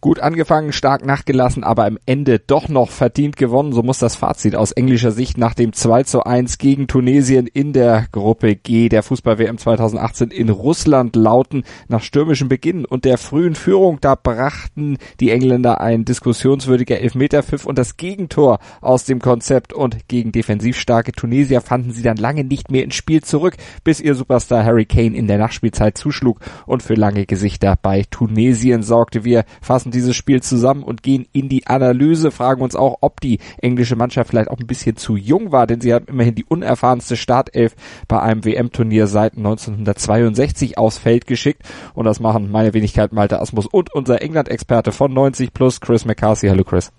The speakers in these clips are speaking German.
Gut angefangen, stark nachgelassen, aber am Ende doch noch verdient gewonnen. So muss das Fazit aus englischer Sicht nach dem 2 zu 1 gegen Tunesien in der Gruppe G der Fußball-WM 2018 in Russland lauten. Nach stürmischem Beginn und der frühen Führung, da brachten die Engländer ein diskussionswürdiger Elfmeterpfiff und das Gegentor aus dem Konzept und gegen defensiv starke Tunesier fanden sie dann lange nicht mehr ins Spiel zurück, bis ihr Superstar Harry Kane in der Nachspielzeit zuschlug und für lange Gesichter bei Tunesien sorgte. Wir fassen fassen dieses Spiel zusammen und gehen in die Analyse, fragen uns auch, ob die englische Mannschaft vielleicht auch ein bisschen zu jung war, denn sie haben immerhin die unerfahrenste Startelf bei einem WM-Turnier seit 1962 aufs Feld geschickt und das machen meine Wenigkeit Malte Asmus und unser England-Experte von 90 plus, Chris McCarthy. Hallo Chris.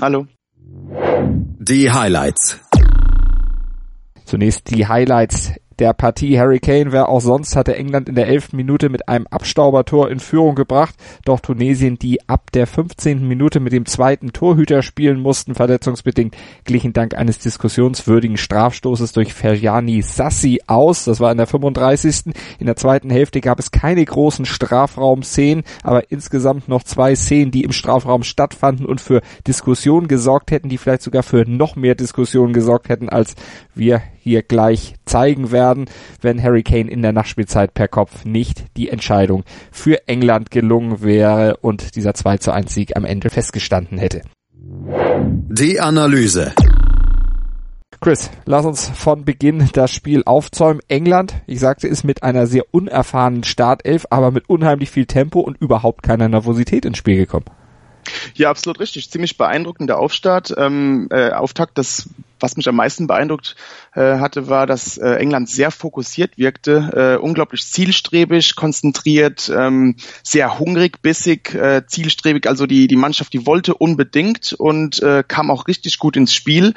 Hallo. Die Highlights. Zunächst die Highlights der Partie. Harry Kane, wer auch sonst, hatte England in der elften Minute mit einem Abstaubertor in Führung gebracht. Doch Tunesien, die ab der 15. Minute mit dem zweiten Torhüter spielen mussten, verletzungsbedingt, glichen dank eines diskussionswürdigen Strafstoßes durch Ferjani Sassi aus. Das war in der 35. In der zweiten Hälfte gab es keine großen Strafraumszenen, aber insgesamt noch zwei Szenen, die im Strafraum stattfanden und für Diskussionen gesorgt hätten, die vielleicht sogar für noch mehr Diskussionen gesorgt hätten, als wir hier gleich zeigen werden, wenn Harry Kane in der Nachspielzeit per Kopf nicht die Entscheidung für England gelungen wäre und dieser 2 zu 1 Sieg am Ende festgestanden hätte. Die Analyse. Chris, lass uns von Beginn das Spiel aufzäumen. England, ich sagte, ist mit einer sehr unerfahrenen Startelf, aber mit unheimlich viel Tempo und überhaupt keiner Nervosität ins Spiel gekommen. Ja, absolut richtig. Ziemlich beeindruckender Aufstart, ähm, äh, Auftakt. Das was mich am meisten beeindruckt äh, hatte, war, dass äh, England sehr fokussiert wirkte, äh, unglaublich zielstrebig, konzentriert, ähm, sehr hungrig, bissig, äh, zielstrebig. Also die, die Mannschaft, die wollte unbedingt und äh, kam auch richtig gut ins Spiel.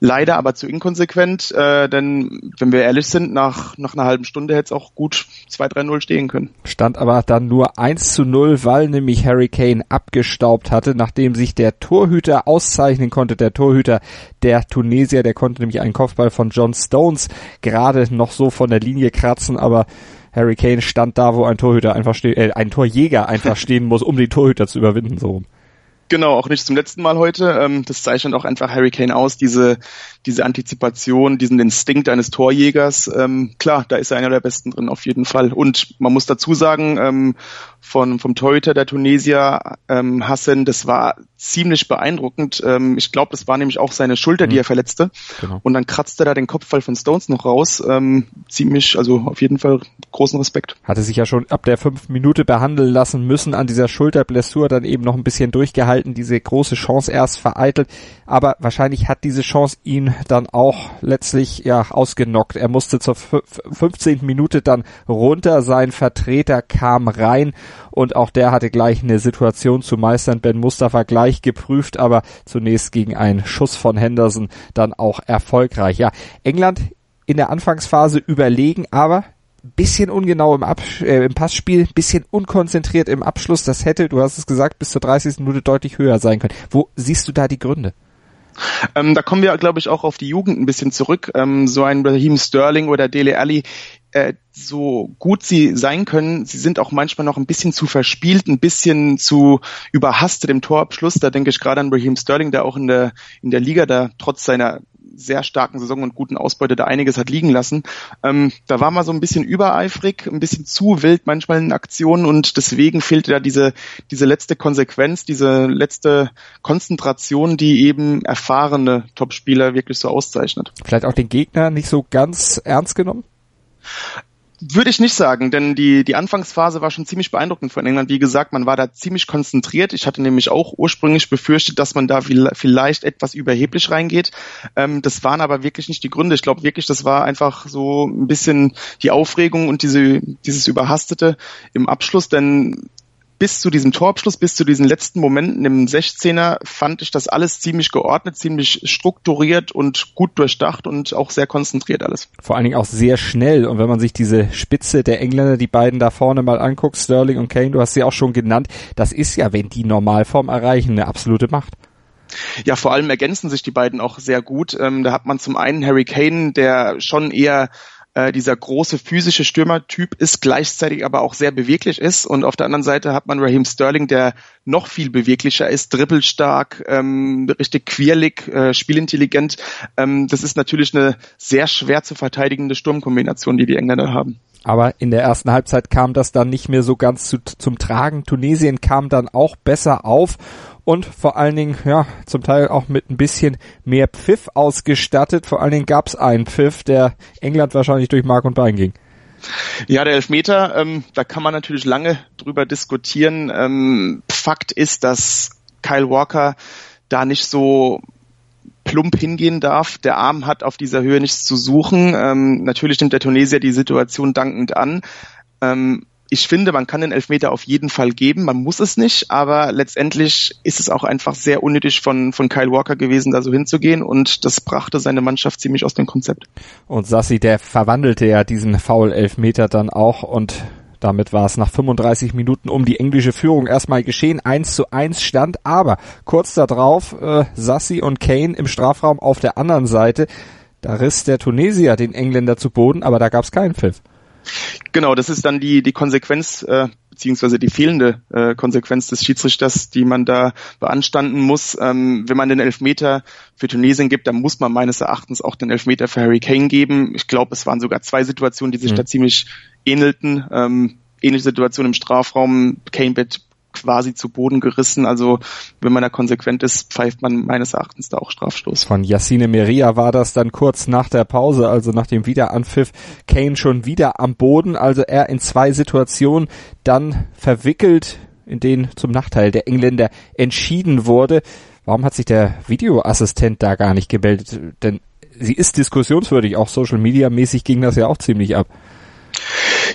Leider aber zu inkonsequent, äh, denn wenn wir ehrlich sind, nach, nach einer halben Stunde hätte es auch gut 2-3-0 stehen können. Stand aber dann nur 1 zu 0, weil nämlich Harry Kane abgestaubt hatte, nachdem sich der Torhüter auszeichnen konnte, der Torhüter der Tunesier, der konnte nämlich einen Kopfball von John Stones gerade noch so von der Linie kratzen, aber Harry Kane stand da, wo ein Torhüter einfach stehen, äh, ein Torjäger einfach stehen muss, um die Torhüter zu überwinden, so. Genau, auch nicht zum letzten Mal heute. Ähm, das zeichnet auch einfach Harry Kane aus, diese, diese Antizipation, diesen Instinkt eines Torjägers. Ähm, klar, da ist er einer der Besten drin, auf jeden Fall. Und man muss dazu sagen, ähm, von, vom Torhüter der Tunesier, ähm, Hassan, das war ziemlich beeindruckend. Ich glaube, das war nämlich auch seine Schulter, mhm. die er verletzte. Genau. Und dann kratzte er da den Kopfball von Stones noch raus. Ziemlich, also auf jeden Fall großen Respekt. Hatte sich ja schon ab der fünf Minute behandeln lassen müssen an dieser Schulterblessur, dann eben noch ein bisschen durchgehalten, diese große Chance erst vereitelt. Aber wahrscheinlich hat diese Chance ihn dann auch letztlich ja ausgenockt. Er musste zur 15. Minute dann runter, sein Vertreter kam rein und auch der hatte gleich eine Situation zu meistern. Ben Mustafa gleich geprüft, aber zunächst gegen einen Schuss von Henderson dann auch erfolgreich. Ja, England in der Anfangsphase überlegen, aber bisschen ungenau im, Ab äh, im Passspiel, bisschen unkonzentriert im Abschluss. Das hätte, du hast es gesagt, bis zur 30. Minute deutlich höher sein können. Wo siehst du da die Gründe? Ähm, da kommen wir, glaube ich, auch auf die Jugend ein bisschen zurück. Ähm, so ein Raheem Sterling oder Dele Alli, äh, so gut sie sein können, sie sind auch manchmal noch ein bisschen zu verspielt, ein bisschen zu überhastet im Torabschluss. Da denke ich gerade an Raheem Sterling, der auch in der, in der Liga da trotz seiner sehr starken Saison und guten Ausbeute da einiges hat liegen lassen. Ähm, da war man so ein bisschen übereifrig, ein bisschen zu wild manchmal in Aktionen und deswegen fehlte da diese, diese letzte Konsequenz, diese letzte Konzentration, die eben erfahrene Topspieler wirklich so auszeichnet. Vielleicht auch den Gegner nicht so ganz ernst genommen? Würde ich nicht sagen, denn die, die Anfangsphase war schon ziemlich beeindruckend von England. Wie gesagt, man war da ziemlich konzentriert. Ich hatte nämlich auch ursprünglich befürchtet, dass man da vielleicht etwas überheblich reingeht. Ähm, das waren aber wirklich nicht die Gründe. Ich glaube wirklich, das war einfach so ein bisschen die Aufregung und diese, dieses Überhastete im Abschluss, denn bis zu diesem Torabschluss, bis zu diesen letzten Momenten im 16er fand ich das alles ziemlich geordnet, ziemlich strukturiert und gut durchdacht und auch sehr konzentriert alles. Vor allen Dingen auch sehr schnell. Und wenn man sich diese Spitze der Engländer, die beiden da vorne mal anguckt, Sterling und Kane, du hast sie auch schon genannt, das ist ja, wenn die Normalform erreichen, eine absolute Macht. Ja, vor allem ergänzen sich die beiden auch sehr gut. Ähm, da hat man zum einen Harry Kane, der schon eher äh, dieser große physische Stürmertyp ist, gleichzeitig aber auch sehr beweglich ist. Und auf der anderen Seite hat man Raheem Sterling, der noch viel beweglicher ist, dribbelstark, ähm, richtig quirlig, äh, spielintelligent. Ähm, das ist natürlich eine sehr schwer zu verteidigende Sturmkombination, die die Engländer haben. Aber in der ersten Halbzeit kam das dann nicht mehr so ganz zu, zum Tragen. Tunesien kam dann auch besser auf und vor allen Dingen, ja, zum Teil auch mit ein bisschen mehr Pfiff ausgestattet. Vor allen Dingen gab es einen Pfiff, der England wahrscheinlich durch Mark und Bein ging. Ja, der Elfmeter, ähm, da kann man natürlich lange drüber diskutieren. Ähm, Fakt ist, dass Kyle Walker da nicht so plump hingehen darf. Der Arm hat auf dieser Höhe nichts zu suchen. Ähm, natürlich nimmt der Tunesier die Situation dankend an. Ähm, ich finde, man kann den Elfmeter auf jeden Fall geben. Man muss es nicht, aber letztendlich ist es auch einfach sehr unnötig von, von Kyle Walker gewesen, da so hinzugehen und das brachte seine Mannschaft ziemlich aus dem Konzept. Und Sassi, der verwandelte ja diesen Foul-Elfmeter dann auch und damit war es nach 35 Minuten um die englische Führung erstmal geschehen. 1 zu 1 stand, aber kurz darauf äh, Sassi und Kane im Strafraum auf der anderen Seite. Da riss der Tunesier den Engländer zu Boden, aber da gab es keinen Pfiff. Genau, das ist dann die, die Konsequenz, äh, beziehungsweise die fehlende äh, Konsequenz des Schiedsrichters, die man da beanstanden muss. Ähm, wenn man den Elfmeter für Tunesien gibt, dann muss man meines Erachtens auch den Elfmeter für Harry Kane geben. Ich glaube, es waren sogar zwei Situationen, die sich mhm. da ziemlich ähnelten. Ähm, ähnliche Situation im Strafraum. Kane wird quasi zu Boden gerissen. Also wenn man da konsequent ist, pfeift man meines Erachtens da auch Strafstoß. Von Yassine Meria war das dann kurz nach der Pause, also nach dem Wiederanpfiff, Kane schon wieder am Boden, also er in zwei Situationen dann verwickelt, in denen zum Nachteil der Engländer entschieden wurde. Warum hat sich der Videoassistent da gar nicht gemeldet? Denn sie ist diskussionswürdig, auch Social Media mäßig ging das ja auch ziemlich ab.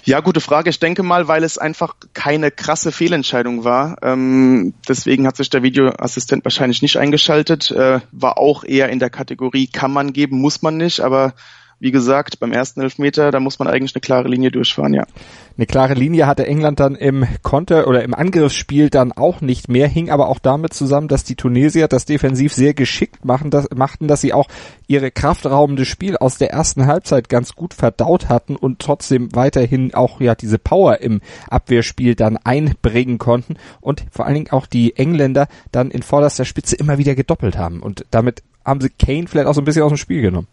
Ja, gute Frage. Ich denke mal, weil es einfach keine krasse Fehlentscheidung war. Ähm, deswegen hat sich der Videoassistent wahrscheinlich nicht eingeschaltet. Äh, war auch eher in der Kategorie kann man geben, muss man nicht. Aber wie gesagt, beim ersten Elfmeter, da muss man eigentlich eine klare Linie durchfahren, ja. Eine klare Linie hatte England dann im Konter oder im Angriffsspiel dann auch nicht mehr, hing aber auch damit zusammen, dass die Tunesier das defensiv sehr geschickt machen, das, machten, dass sie auch ihre kraftraubende Spiel aus der ersten Halbzeit ganz gut verdaut hatten und trotzdem weiterhin auch ja diese Power im Abwehrspiel dann einbringen konnten und vor allen Dingen auch die Engländer dann in vorderster Spitze immer wieder gedoppelt haben und damit haben sie Kane vielleicht auch so ein bisschen aus dem Spiel genommen.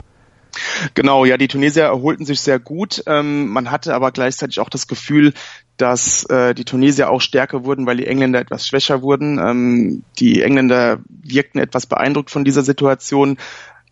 Genau, ja, die Tunesier erholten sich sehr gut. Ähm, man hatte aber gleichzeitig auch das Gefühl, dass äh, die Tunesier auch stärker wurden, weil die Engländer etwas schwächer wurden. Ähm, die Engländer wirkten etwas beeindruckt von dieser Situation.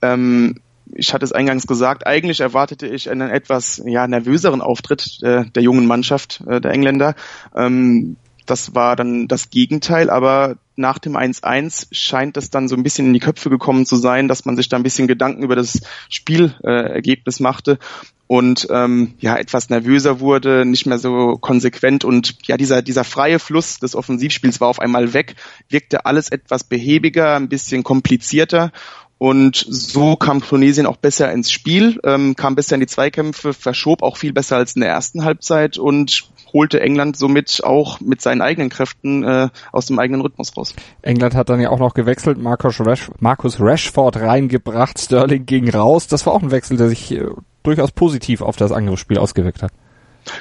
Ähm, ich hatte es eingangs gesagt, eigentlich erwartete ich einen etwas ja, nervöseren Auftritt äh, der jungen Mannschaft äh, der Engländer. Ähm, das war dann das Gegenteil, aber nach dem 1-1 scheint es dann so ein bisschen in die Köpfe gekommen zu sein, dass man sich da ein bisschen Gedanken über das Spielergebnis äh, machte und ähm, ja etwas nervöser wurde, nicht mehr so konsequent und ja dieser dieser freie Fluss des Offensivspiels war auf einmal weg, wirkte alles etwas behäbiger, ein bisschen komplizierter und so kam Tunesien auch besser ins Spiel, ähm, kam besser in die Zweikämpfe, verschob auch viel besser als in der ersten Halbzeit und holte England somit auch mit seinen eigenen Kräften äh, aus dem eigenen Rhythmus raus. England hat dann ja auch noch gewechselt, Marcus, Rash Marcus Rashford reingebracht, Sterling ging raus. Das war auch ein Wechsel, der sich äh, durchaus positiv auf das Angriffsspiel ausgewirkt hat.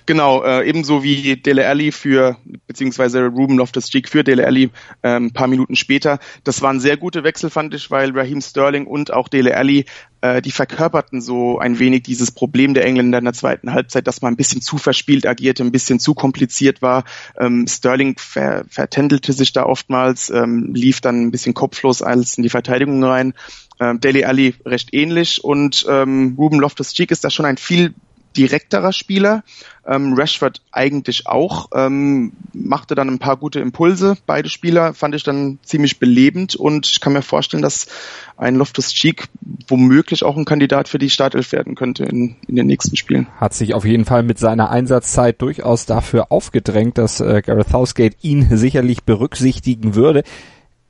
Genau, äh, ebenso wie Dele Alli für, beziehungsweise Ruben Loftus-Cheek für Dele Alli äh, ein paar Minuten später. Das waren sehr gute Wechsel, fand ich, weil Raheem Sterling und auch Dele Alli, äh, die verkörperten so ein wenig dieses Problem der Engländer in der zweiten Halbzeit, dass man ein bisschen zu verspielt agierte, ein bisschen zu kompliziert war. Ähm, Sterling ver vertändelte sich da oftmals, ähm, lief dann ein bisschen kopflos als in die Verteidigung rein. Ähm, Dele Alli recht ähnlich und ähm, Ruben Loftus-Cheek ist da schon ein viel direkterer Spieler. Ähm, Rashford eigentlich auch, ähm, machte dann ein paar gute Impulse. Beide Spieler fand ich dann ziemlich belebend und ich kann mir vorstellen, dass ein Loftus-Cheek womöglich auch ein Kandidat für die Startelf werden könnte in, in den nächsten Spielen. Hat sich auf jeden Fall mit seiner Einsatzzeit durchaus dafür aufgedrängt, dass äh, Gareth Southgate ihn sicherlich berücksichtigen würde.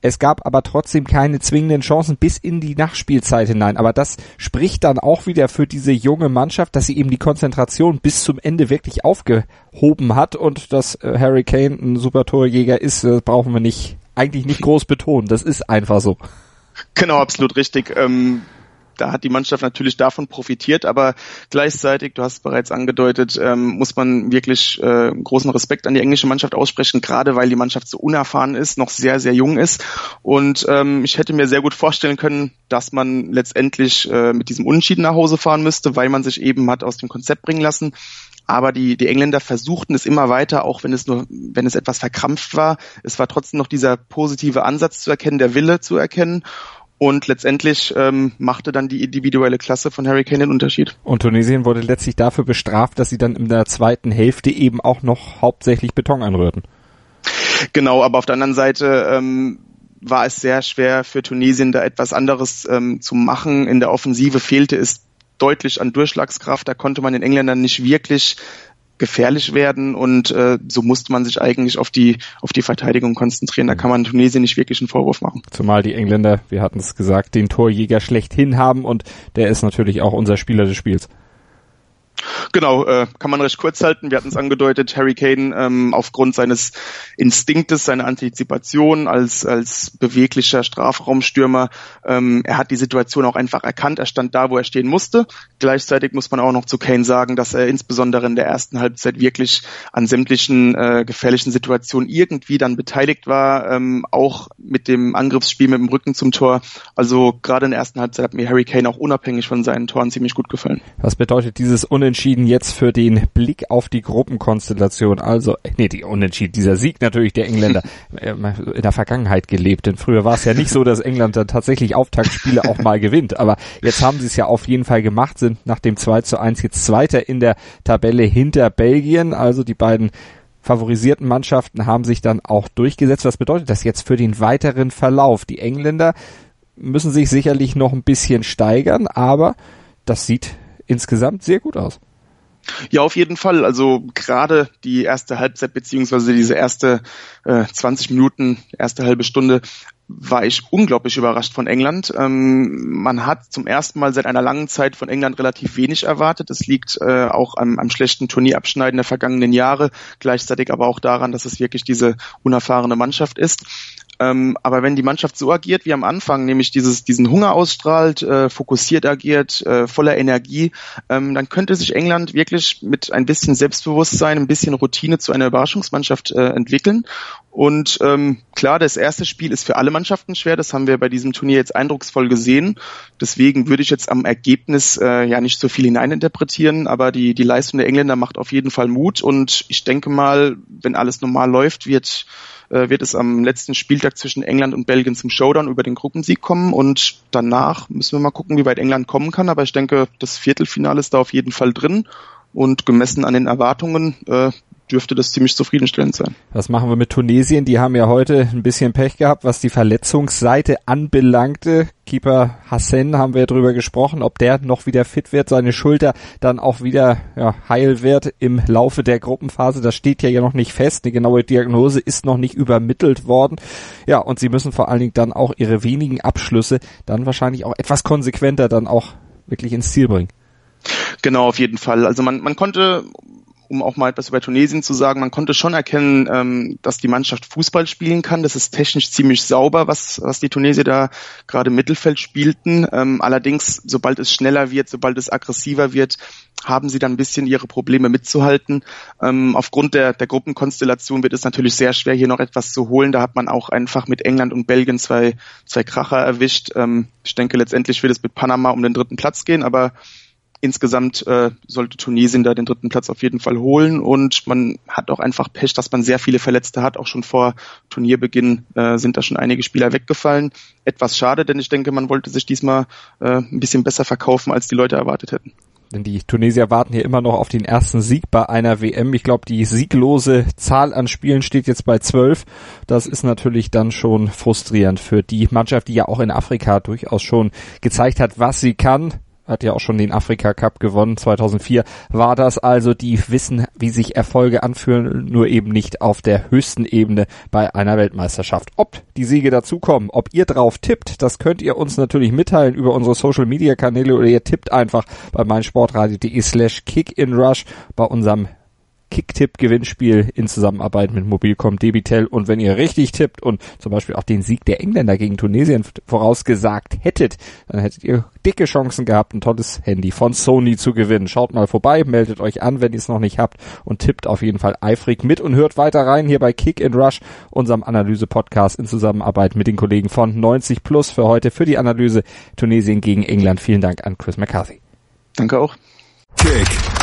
Es gab aber trotzdem keine zwingenden Chancen bis in die Nachspielzeit hinein. Aber das spricht dann auch wieder für diese junge Mannschaft, dass sie eben die Konzentration bis zum Ende wirklich aufgehoben hat und dass äh, Harry Kane ein super Torjäger ist, das brauchen wir nicht, eigentlich nicht groß betonen. Das ist einfach so. Genau, absolut richtig. Ähm, da hat die Mannschaft natürlich davon profitiert, aber gleichzeitig, du hast es bereits angedeutet, ähm, muss man wirklich äh, großen Respekt an die englische Mannschaft aussprechen, gerade weil die Mannschaft so unerfahren ist, noch sehr, sehr jung ist. Und ähm, ich hätte mir sehr gut vorstellen können, dass man letztendlich äh, mit diesem Unentschieden nach Hause fahren müsste, weil man sich eben hat aus dem Konzept bringen lassen. Aber die, die Engländer versuchten es immer weiter, auch wenn es nur, wenn es etwas verkrampft war. Es war trotzdem noch dieser positive Ansatz zu erkennen, der Wille zu erkennen. Und letztendlich ähm, machte dann die individuelle Klasse von Harry Kane den Unterschied. Und Tunesien wurde letztlich dafür bestraft, dass sie dann in der zweiten Hälfte eben auch noch hauptsächlich Beton anrührten. Genau, aber auf der anderen Seite ähm, war es sehr schwer für Tunesien da etwas anderes ähm, zu machen. In der Offensive fehlte es deutlich an Durchschlagskraft. Da konnte man den Engländern nicht wirklich gefährlich werden und äh, so musste man sich eigentlich auf die auf die Verteidigung konzentrieren. Da kann man Tunesien nicht wirklich einen Vorwurf machen. Zumal die Engländer, wir hatten es gesagt, den Torjäger schlechthin haben und der ist natürlich auch unser Spieler des Spiels. Genau, äh, kann man recht kurz halten. Wir hatten es angedeutet, Harry Kane ähm, aufgrund seines Instinktes, seiner Antizipation als, als beweglicher Strafraumstürmer, ähm, er hat die Situation auch einfach erkannt. Er stand da, wo er stehen musste. Gleichzeitig muss man auch noch zu Kane sagen, dass er insbesondere in der ersten Halbzeit wirklich an sämtlichen äh, gefährlichen Situationen irgendwie dann beteiligt war, ähm, auch mit dem Angriffsspiel mit dem Rücken zum Tor. Also gerade in der ersten Halbzeit hat mir Harry Kane auch unabhängig von seinen Toren ziemlich gut gefallen. Was bedeutet dieses Unentschieden jetzt für den Blick auf die Gruppenkonstellation? Also, nee, die Unentschieden, dieser Sieg natürlich der Engländer äh, in der Vergangenheit gelebt. Denn früher war es ja nicht so, dass England dann tatsächlich Auftaktspiele auch mal gewinnt. Aber jetzt haben sie es ja auf jeden Fall gemacht, sind nach dem 2 zu 1 jetzt Zweiter in der Tabelle hinter Belgien. Also die beiden favorisierten Mannschaften haben sich dann auch durchgesetzt. Was bedeutet das jetzt für den weiteren Verlauf? Die Engländer müssen sich sicherlich noch ein bisschen steigern, aber das sieht insgesamt sehr gut aus. Ja, auf jeden Fall. Also gerade die erste Halbzeit beziehungsweise diese erste äh, 20 Minuten, erste halbe Stunde war ich unglaublich überrascht von England. Ähm, man hat zum ersten Mal seit einer langen Zeit von England relativ wenig erwartet. Es liegt äh, auch am, am schlechten Turnierabschneiden der vergangenen Jahre, gleichzeitig aber auch daran, dass es wirklich diese unerfahrene Mannschaft ist. Ähm, aber wenn die Mannschaft so agiert wie am Anfang, nämlich dieses, diesen Hunger ausstrahlt, äh, fokussiert agiert, äh, voller Energie, ähm, dann könnte sich England wirklich mit ein bisschen Selbstbewusstsein, ein bisschen Routine zu einer Überraschungsmannschaft äh, entwickeln. Und ähm, klar, das erste Spiel ist für alle Mannschaften schwer. Das haben wir bei diesem Turnier jetzt eindrucksvoll gesehen. Deswegen würde ich jetzt am Ergebnis äh, ja nicht so viel hineininterpretieren. Aber die, die Leistung der Engländer macht auf jeden Fall Mut. Und ich denke mal, wenn alles normal läuft, wird äh, wird es am letzten Spieltag zwischen England und Belgien zum Showdown über den Gruppensieg kommen und danach müssen wir mal gucken, wie weit England kommen kann. Aber ich denke, das Viertelfinale ist da auf jeden Fall drin und gemessen an den Erwartungen äh, dürfte das ziemlich zufriedenstellend sein. Was machen wir mit Tunesien? Die haben ja heute ein bisschen Pech gehabt, was die Verletzungsseite anbelangte. Keeper Hassan haben wir drüber gesprochen, ob der noch wieder fit wird, seine Schulter dann auch wieder ja, heil wird im Laufe der Gruppenphase. Das steht ja, ja noch nicht fest. Eine genaue Diagnose ist noch nicht übermittelt worden. Ja, und sie müssen vor allen Dingen dann auch ihre wenigen Abschlüsse dann wahrscheinlich auch etwas konsequenter dann auch wirklich ins Ziel bringen. Genau, auf jeden Fall. Also man, man konnte um auch mal etwas über Tunesien zu sagen, man konnte schon erkennen, ähm, dass die Mannschaft Fußball spielen kann. Das ist technisch ziemlich sauber, was, was die Tunesier da gerade im Mittelfeld spielten. Ähm, allerdings, sobald es schneller wird, sobald es aggressiver wird, haben sie dann ein bisschen ihre Probleme mitzuhalten. Ähm, aufgrund der, der Gruppenkonstellation wird es natürlich sehr schwer, hier noch etwas zu holen. Da hat man auch einfach mit England und Belgien zwei, zwei Kracher erwischt. Ähm, ich denke, letztendlich wird es mit Panama um den dritten Platz gehen, aber insgesamt äh, sollte Tunesien da den dritten Platz auf jeden Fall holen und man hat auch einfach Pech, dass man sehr viele Verletzte hat. Auch schon vor Turnierbeginn äh, sind da schon einige Spieler weggefallen. Etwas schade, denn ich denke, man wollte sich diesmal äh, ein bisschen besser verkaufen, als die Leute erwartet hätten. Denn die Tunesier warten hier immer noch auf den ersten Sieg bei einer WM. Ich glaube, die sieglose Zahl an Spielen steht jetzt bei zwölf. Das ist natürlich dann schon frustrierend für die Mannschaft, die ja auch in Afrika durchaus schon gezeigt hat, was sie kann hat ja auch schon den Afrika Cup gewonnen. 2004 war das also. Die wissen, wie sich Erfolge anfühlen, nur eben nicht auf der höchsten Ebene bei einer Weltmeisterschaft. Ob die Siege dazukommen, ob ihr drauf tippt, das könnt ihr uns natürlich mitteilen über unsere Social Media Kanäle oder ihr tippt einfach bei meinsportradio.de slash kickinrush bei unserem Kicktipp-Gewinnspiel in Zusammenarbeit mit Mobilcom Debitel. Und wenn ihr richtig tippt und zum Beispiel auch den Sieg der Engländer gegen Tunesien vorausgesagt hättet, dann hättet ihr dicke Chancen gehabt, ein tolles Handy von Sony zu gewinnen. Schaut mal vorbei, meldet euch an, wenn ihr es noch nicht habt und tippt auf jeden Fall eifrig mit und hört weiter rein hier bei Kick and Rush, unserem Analyse-Podcast in Zusammenarbeit mit den Kollegen von 90 Plus für heute für die Analyse Tunesien gegen England. Vielen Dank an Chris McCarthy. Danke auch. Kick